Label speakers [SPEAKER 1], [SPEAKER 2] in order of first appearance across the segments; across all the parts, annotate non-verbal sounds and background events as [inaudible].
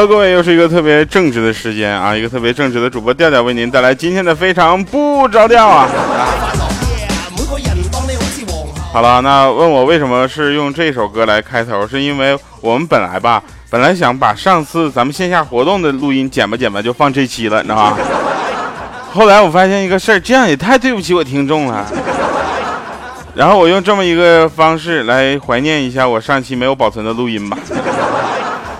[SPEAKER 1] 了各位，又是一个特别正直的时间啊，一个特别正直的主播调调为您带来今天的非常不着调啊。好了，那问我为什么是用这首歌来开头，是因为我们本来吧，本来想把上次咱们线下活动的录音剪吧剪吧就放这期了，你知道吧？后来我发现一个事儿，这样也太对不起我听众了。然后我用这么一个方式来怀念一下我上期没有保存的录音吧。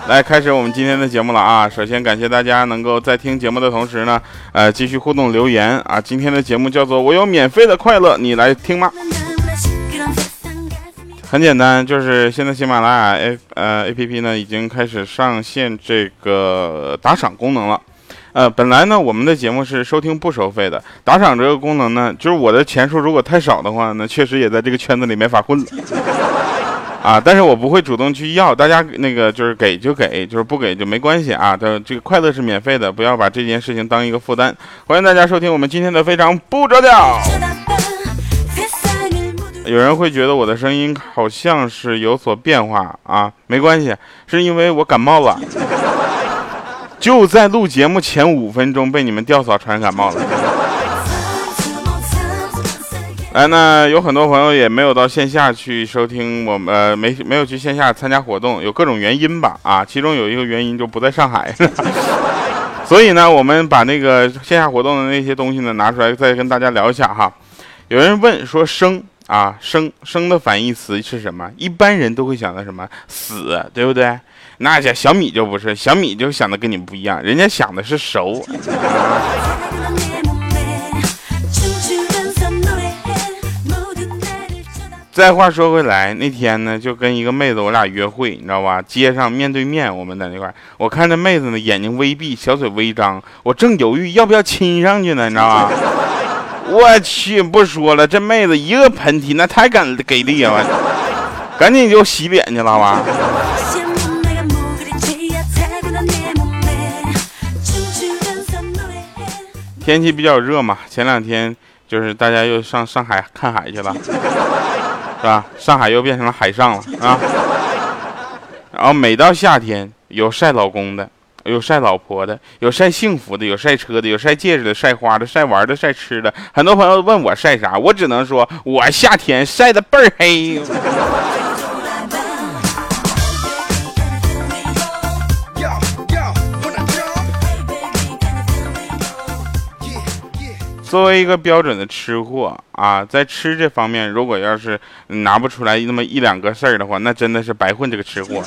[SPEAKER 1] 来开始我们今天的节目了啊！首先感谢大家能够在听节目的同时呢，呃，继续互动留言啊。今天的节目叫做“我有免费的快乐，你来听吗？”很简单，就是现在喜马拉雅 A 呃 A P P 呢已经开始上线这个打赏功能了。呃，本来呢我们的节目是收听不收费的，打赏这个功能呢，就是我的钱数如果太少的话呢，确实也在这个圈子里没法混了。啊！但是我不会主动去要，大家那个就是给就给，就是不给就没关系啊。的这个快乐是免费的，不要把这件事情当一个负担。欢迎大家收听我们今天的非常不着调。有人会觉得我的声音好像是有所变化啊，没关系，是因为我感冒了，就在录节目前五分钟被你们吊嫂传染感冒了。来，呢有很多朋友也没有到线下去收听我们，没没有去线下参加活动，有各种原因吧，啊，其中有一个原因就不在上海，[laughs] 所以呢，我们把那个线下活动的那些东西呢拿出来再跟大家聊一下哈。有人问说生啊生生的反义词是什么？一般人都会想到什么死，对不对？那家小米就不是，小米就想的跟你们不一样，人家想的是熟。[laughs] 再话说回来，那天呢，就跟一个妹子我俩约会，你知道吧？街上面对面，我们在那块儿，我看这妹子呢，眼睛微闭，小嘴微张，我正犹豫要不要亲上去呢，你知道吧？[laughs] 我去，不说了，这妹子一个喷嚏，那太敢给力了，赶紧就洗脸去了吧。天气比较热嘛，前两天就是大家又上上海看海去了。是吧？上海又变成了海上了啊！然后每到夏天，有晒老公的，有晒老婆的，有晒幸福的，有晒车的，有晒戒指的，晒花的，晒玩的，晒吃的。很多朋友问我晒啥，我只能说我夏天晒的倍儿黑。作为一个标准的吃货啊，在吃这方面，如果要是拿不出来那么一两个事儿的话，那真的是白混这个吃货，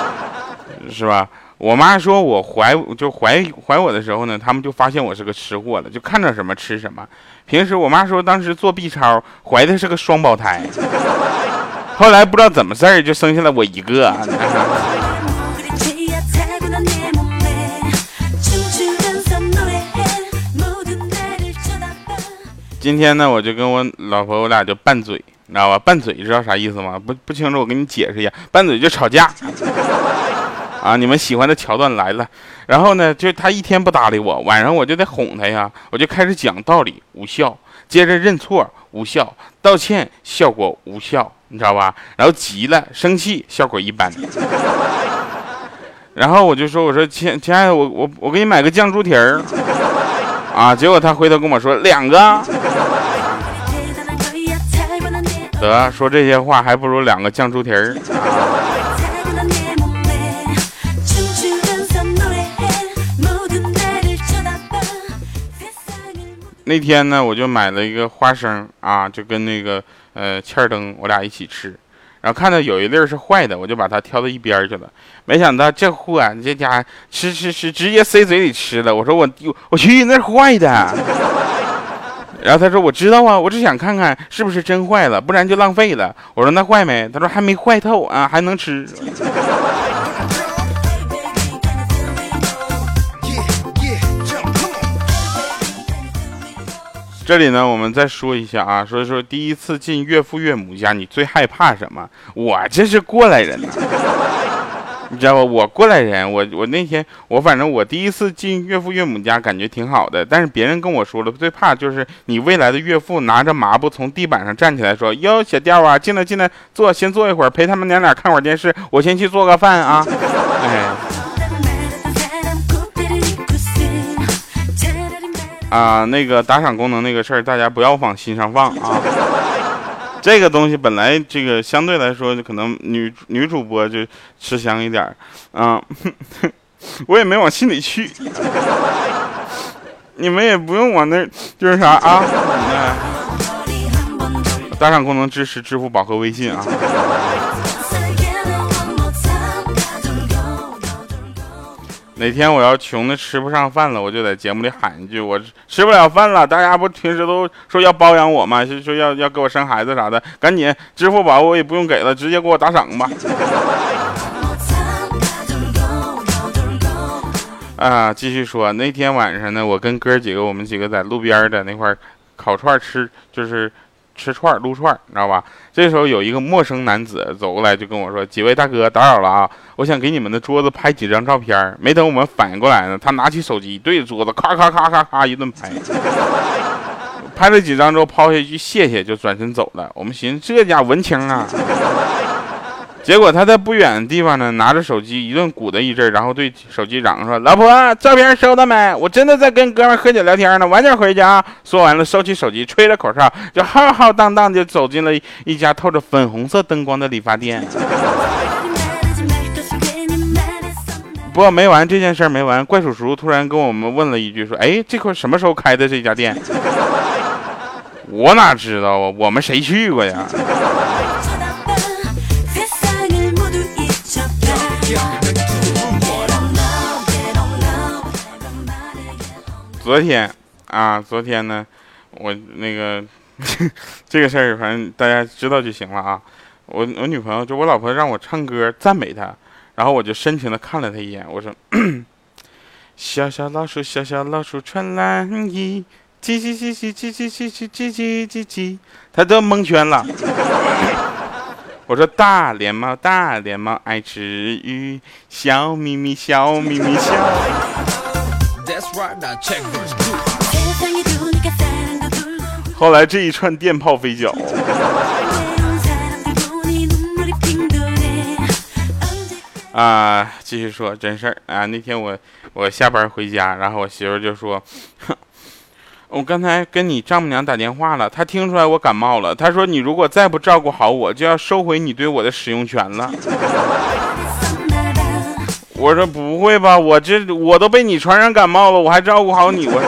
[SPEAKER 1] [laughs] 是吧？我妈说我怀就怀怀我的时候呢，他们就发现我是个吃货了，就看着什么吃什么。平时我妈说当时做 B 超怀的是个双胞胎，[laughs] 后来不知道怎么事儿就生下了我一个。今天呢，我就跟我老婆，我俩就拌嘴，你知道吧？拌嘴知道啥意思吗？不不清楚，我给你解释一下，拌嘴就吵架。[laughs] 啊，你们喜欢的桥段来了。然后呢，就他一天不搭理我，晚上我就得哄他呀，我就开始讲道理，无效；接着认错，无效；道歉，效果无效，你知道吧？然后急了，生气，效果一般。[laughs] 然后我就说，我说亲亲爱的，我我我给你买个酱猪蹄儿。啊！结果他回头跟我说两个，得说这些话还不如两个酱猪蹄儿。那天呢，我就买了一个花生啊，就跟那个呃欠儿灯我俩一起吃。然后看到有一粒是坏的，我就把它挑到一边去了。没想到这货，啊这家吃吃吃，直接塞嘴里吃了。我说我我去，那坏的。[laughs] 然后他说我知道啊，我只想看看是不是真坏了，不然就浪费了。我说那坏没？他说还没坏透啊，还能吃。这里呢，我们再说一下啊，说说第一次进岳父岳母家，你最害怕什么？我这是过来人呐，[laughs] 你知道吧？我过来人，我我那天我反正我第一次进岳父岳母家，感觉挺好的。但是别人跟我说了，最怕就是你未来的岳父拿着抹布从地板上站起来说：“哟，小调啊，进来进来，坐，先坐一会儿，陪他们娘俩看会儿电视，我先去做个饭啊。”啊，那个打赏功能那个事儿，大家不要往心上放啊。这个东西本来这个相对来说，可能女女主播就吃香一点儿，啊，[laughs] 我也没往心里去。[laughs] 你们也不用往那，就是啥啊？[laughs] 打赏功能支持支付宝和微信啊。哪天我要穷的吃不上饭了，我就在节目里喊一句：“我吃不了饭了。”大家不平时都说要包养我吗？就说要要给我生孩子啥的，赶紧支付宝我也不用给了，直接给我打赏吧。啊，继续说，那天晚上呢，我跟哥几个，我们几个在路边的那块烤串吃，就是。吃串撸串，你知道吧？这时候有一个陌生男子走过来，就跟我说：“几位大哥，打扰了啊！我想给你们的桌子拍几张照片。”没等我们反应过来呢，他拿起手机对着桌子咔咔咔咔咔一顿拍，拍了几张之后抛下一句谢谢，就转身走了。我们寻思这家文青啊。结果他在不远的地方呢，拿着手机一顿鼓捣一阵，然后对手机嚷说：“老婆，照片收到没？我真的在跟哥们喝酒聊天呢，晚点回家。”说完了，收起手机，吹了口哨，就浩浩荡荡地走进了一家透着粉红色灯光的理发店。不过没完，这件事没完，怪叔叔突然跟我们问了一句：“说，哎，这块什么时候开的这家店？”我哪知道啊？我们谁去过呀？昨天啊，昨天呢，我那个 [laughs] 这个事儿，反正大家知道就行了啊。我我女朋友就我老婆让我唱歌赞美她，然后我就深情的看了她一眼，我说：“ [clears throat] 小小老鼠，小小老鼠穿蓝衣，叽叽叽叽叽叽叽叽叽叽叽叽。”她都蒙圈了。[laughs] 我说：“大脸猫，大脸猫爱吃鱼，笑眯眯，笑眯眯笑。”后来这一串电炮飞脚。啊，继续说真事儿啊！那天我我下班回家，然后我媳妇就说：“ [laughs] 我刚才跟你丈母娘打电话了，她听出来我感冒了。她说你如果再不照顾好我，就要收回你对我的使用权了。”我说不会吧，我这我都被你传染感冒了，我还照顾好你我。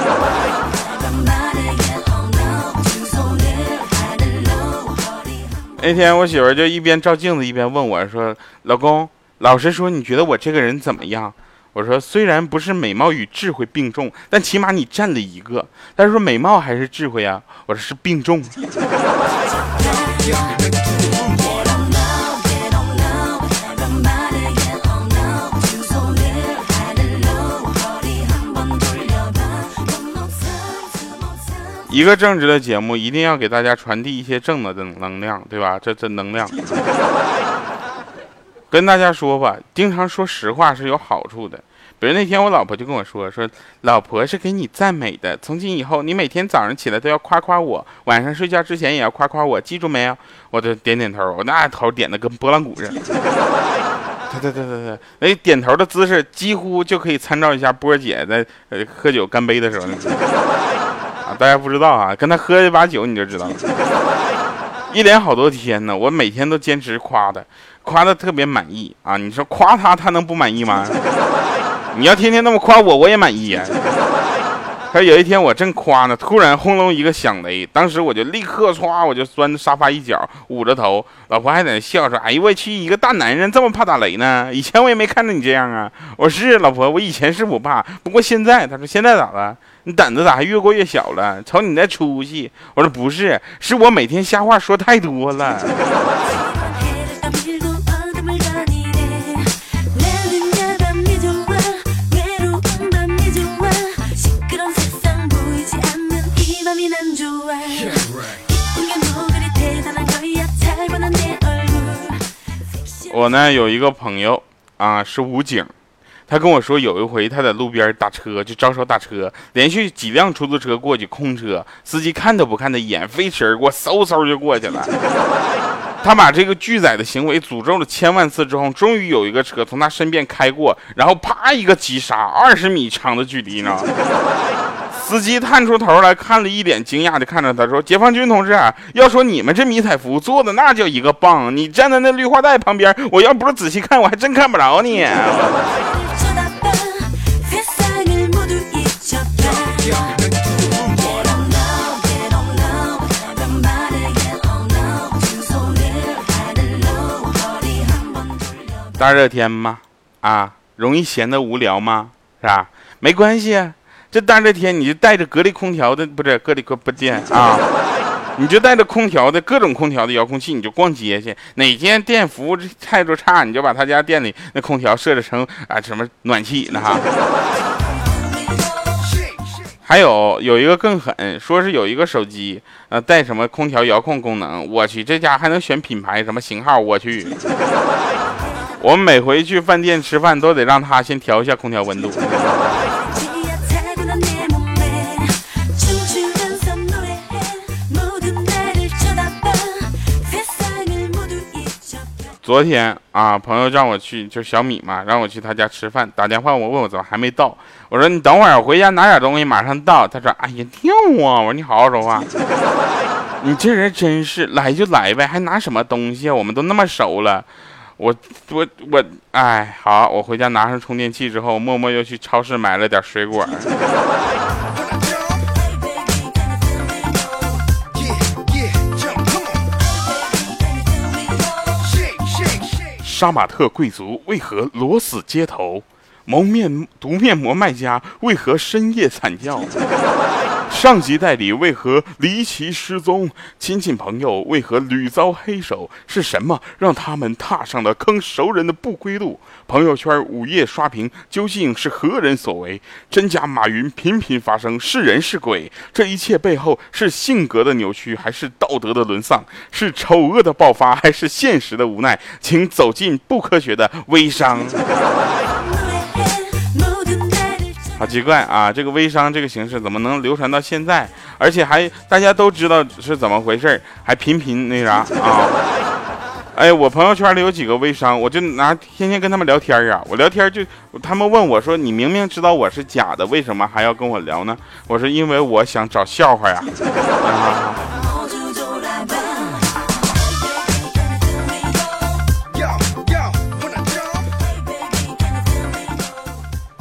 [SPEAKER 1] 那天我媳妇就一边照镜子一边问我说：“老公，老实说，你觉得我这个人怎么样？”我说：“虽然不是美貌与智慧并重，但起码你占了一个。”但是说美貌还是智慧啊？我说是并重。[laughs] 一个正直的节目一定要给大家传递一些正的能能量，对吧？这这能量，跟大家说吧，经常说实话是有好处的。比如那天我老婆就跟我说，说老婆是给你赞美的，从今以后你每天早上起来都要夸夸我，晚上睡觉之前也要夸夸我，记住没有？我就点点头，我那头点的跟拨浪鼓似的。[laughs] 对对对对对，那，点头的姿势几乎就可以参照一下波姐在呃喝酒干杯的时候。大家不知道啊，跟他喝一把酒你就知道了。一连好多天呢，我每天都坚持夸他，夸的特别满意啊。你说夸他，他能不满意吗？你要天天那么夸我，我也满意呀。可有一天我正夸呢，突然轰隆一个响雷，当时我就立刻歘，我就钻沙发一角，捂着头。老婆还在那笑说：“哎呦我去，一个大男人这么怕打雷呢？以前我也没看着你这样啊。”我是老婆，我以前是不怕，不过现在，他说现在咋了？你胆子咋还越过越小了？瞅你那出息！我说不是，是我每天瞎话说太多了。我呢有一个朋友啊，是武警。他跟我说，有一回他在路边打车，就招手打车，连续几辆出租车过去，空车，司机看都不看他一眼，飞驰而过，嗖嗖就过去了。[laughs] 他把这个拒载的行为诅咒了千万次之后，终于有一个车从他身边开过，然后啪一个急刹，二十米长的距离呢，司机探出头来看了一脸惊讶的看着他说：“解放军同志，啊要说你们这迷彩服做的那叫一个棒，你站在那绿化带旁边，我要不是仔细看，我还真看不着你。”大热天吗？啊，容易闲得无聊吗？是吧？没关系。这大热天，你就带着格力空调的，不是格力空不见啊，你就带着空调的各种空调的遥控器，你就逛街去。哪间店服务态度差，你就把他家店里那空调设置成啊什么暖气呢哈。还有有一个更狠，说是有一个手机呃带什么空调遥控功能，我去这家还能选品牌什么型号，我去。我们每回去饭店吃饭都得让他先调一下空调温度。昨天啊，朋友让我去，就小米嘛，让我去他家吃饭。打电话我问我怎么还没到，我说你等会儿，我回家拿点东西，马上到。他说哎呀跳啊！我说你好好说话，你这人真是来就来呗，还拿什么东西啊？我们都那么熟了，我我我，哎，好，我回家拿上充电器之后，默默又去超市买了点水果。杀马特贵族为何裸死街头？蒙面毒面膜卖家为何深夜惨叫？上级代理为何离奇失踪？亲戚朋友为何屡遭黑手？是什么让他们踏上了坑熟人的不归路？朋友圈午夜刷屏，究竟是何人所为？真假马云频频发生，是人是鬼？这一切背后是性格的扭曲，还是道德的沦丧？是丑恶的爆发，还是现实的无奈？请走进不科学的微商。好奇怪啊！这个微商这个形式怎么能流传到现在？而且还大家都知道是怎么回事还频频那啥啊？哎，我朋友圈里有几个微商，我就拿天天跟他们聊天啊。我聊天就他们问我说：“你明明知道我是假的，为什么还要跟我聊呢？”我说：“因为我想找笑话呀。”啊，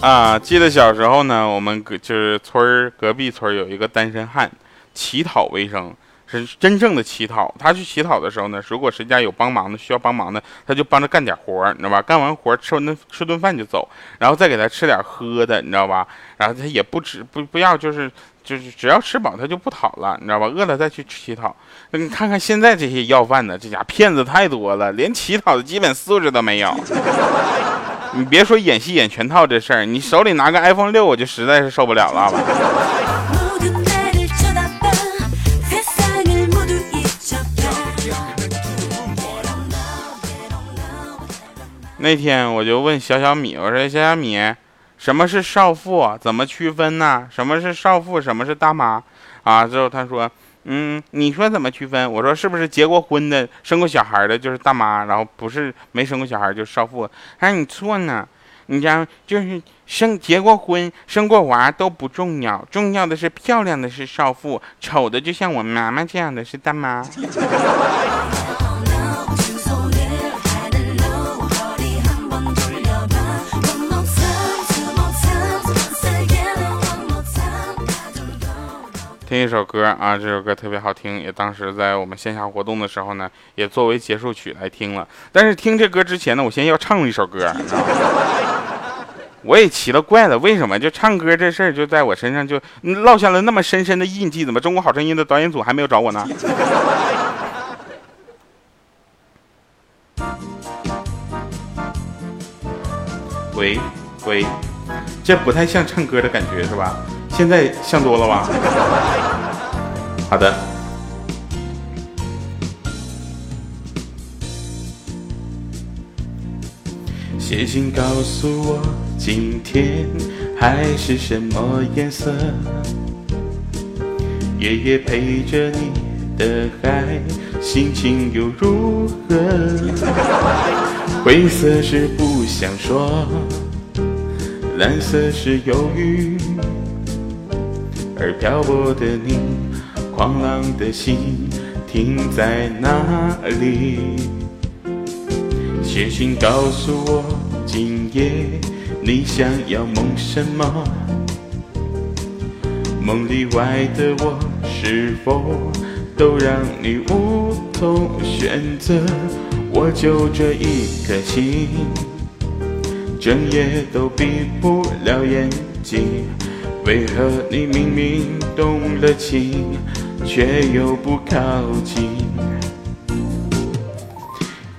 [SPEAKER 1] 啊记得小时候呢，我们隔就是村隔壁村有一个单身汉，乞讨为生，是真正的乞讨。他去乞讨的时候呢，如果谁家有帮忙的需要帮忙的，他就帮着干点活你知道吧？干完活吃完顿吃顿饭就走，然后再给他吃点喝的，你知道吧？然后他也不吃不不要，就是就是只要吃饱他就不讨了，你知道吧？饿了再去乞讨。那你看看现在这些要饭的，这家骗子太多了，连乞讨的基本素质都没有。你别说演戏演全套这事儿，你手里拿个 iPhone 六，我就实在是受不了了。那天我就问小小米，我说小小米，什么是少妇？怎么区分呢？什么是少妇？什么是大妈？啊，之后他说。嗯，你说怎么区分？我说是不是结过婚的、生过小孩的，就是大妈，然后不是没生过小孩就是少妇？还你错呢，你讲就是生结过婚、生过娃都不重要，重要的是漂亮的是少妇，丑的就像我妈妈这样的是大妈。听一首歌啊，这首歌特别好听，也当时在我们线下活动的时候呢，也作为结束曲来听了。但是听这歌之前呢，我先要唱一首歌。[laughs] 我也奇了怪了，为什么就唱歌这事儿就在我身上就落下了那么深深的印记？怎么中国好声音的导演组还没有找我呢？喂喂，这不太像唱歌的感觉是吧？现在像多了吧？好的。写信告诉我，今天海是什么颜色？夜夜陪着你的海，心情又如何？灰色是不想说，蓝色是忧郁。而漂泊的你，狂浪的心停在哪里？写信告诉我，今夜你想要梦什么？梦里外的我，是否都让你无从选择？我就这一颗心，整夜都闭不了眼睛。为何你明明动了情，却又不靠近？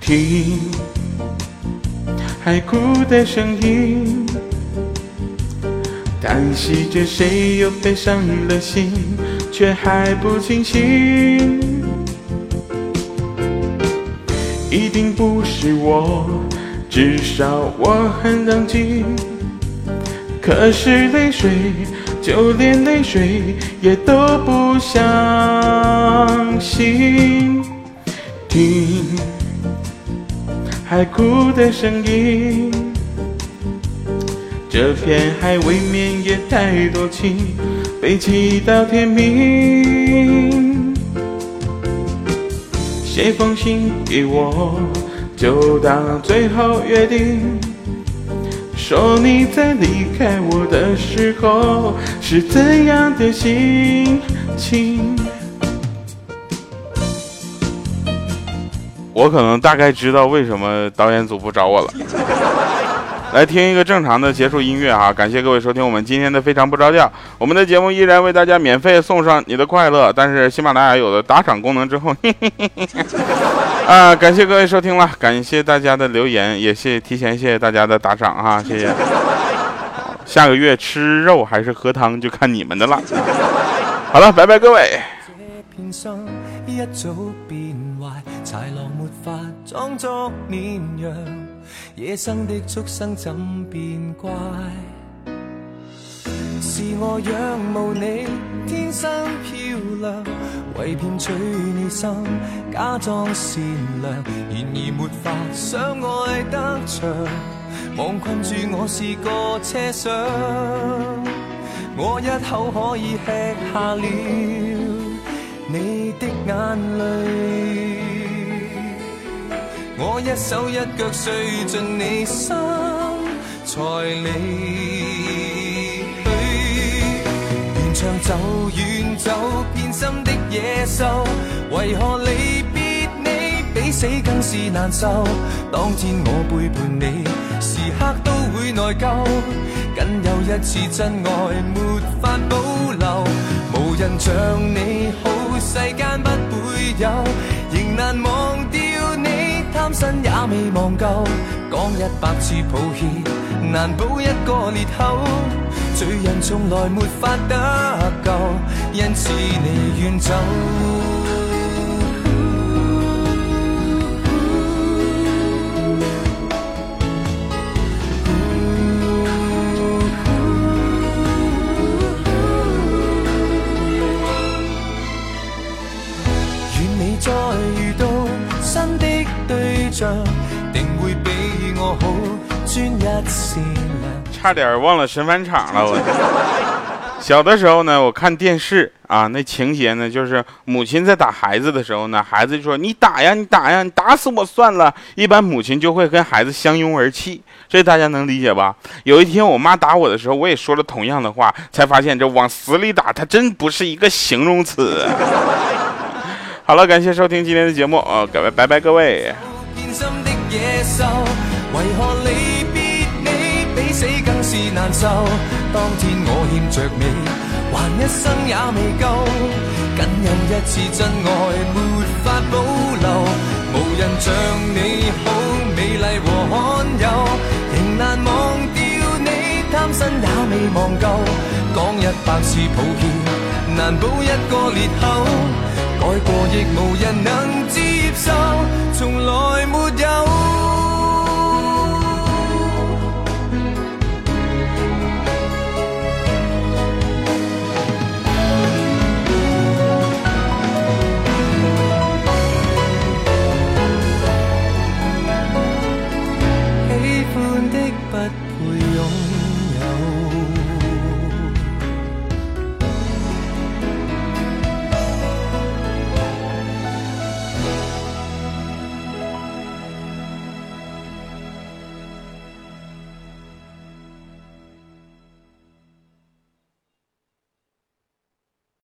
[SPEAKER 1] 听。海哭的声音，叹息着谁又被伤了心，却还不清醒。一定不是我，至少我很冷静。可是泪水，就连泪水也都不相信。听。海哭的声音，这片海未免也太多情，悲泣到天明。写封信给我，就当最后约定，说你在离开我的时候是怎样的心情。我可能大概知道为什么导演组不找我了。来听一个正常的结束音乐啊！感谢各位收听我们今天的非常不着调。我们的节目依然为大家免费送上你的快乐，但是喜马拉雅有了打赏功能之后，[laughs] 啊，感谢各位收听了，感谢大家的留言，也谢提前谢谢大家的打赏哈，谢谢。[laughs] 下个月吃肉还是喝汤就看你们的了。好了，拜拜各位。豺狼没法装作绵羊，野生的畜生怎变乖？是我仰慕你天生漂亮，为骗取你心，假装善良，然而没法相爱得长。望困住我是个车厢，我一口可以吃下了你的眼泪。我一手一脚碎进你心，才离去。沿长走，远走，变心的野兽，为何离别你比死更是难受？当天我背叛你，时刻都会内疚。仅有一次真爱，没法保留。无人像你好，世间不会有，仍难忘掉。担心也未忘够，讲一百次抱歉，难补一个裂口。罪人从来没法得救，因此你远走。差点忘了神返场了，我。[laughs] 小的时候呢，我看电视啊，那情节呢，就是母亲在打孩子的时候呢，孩子就说：“你打呀，你打呀，你打死我算了。”一般母亲就会跟孩子相拥而泣，这大家能理解吧？有一天我妈打我的时候，我也说了同样的话，才发现这往死里打，它真不是一个形容词。[laughs] 好了，感谢收听今天的节目啊，各位拜拜，各位。死更是难受？当天我欠着你，还一生也未够。仅有一次真爱，没法保留。无人像你好，美丽和罕有，仍难忘掉你，贪心也未忘够。讲一百次抱歉，难补一个裂口。改过亦无人能接受。从来没有。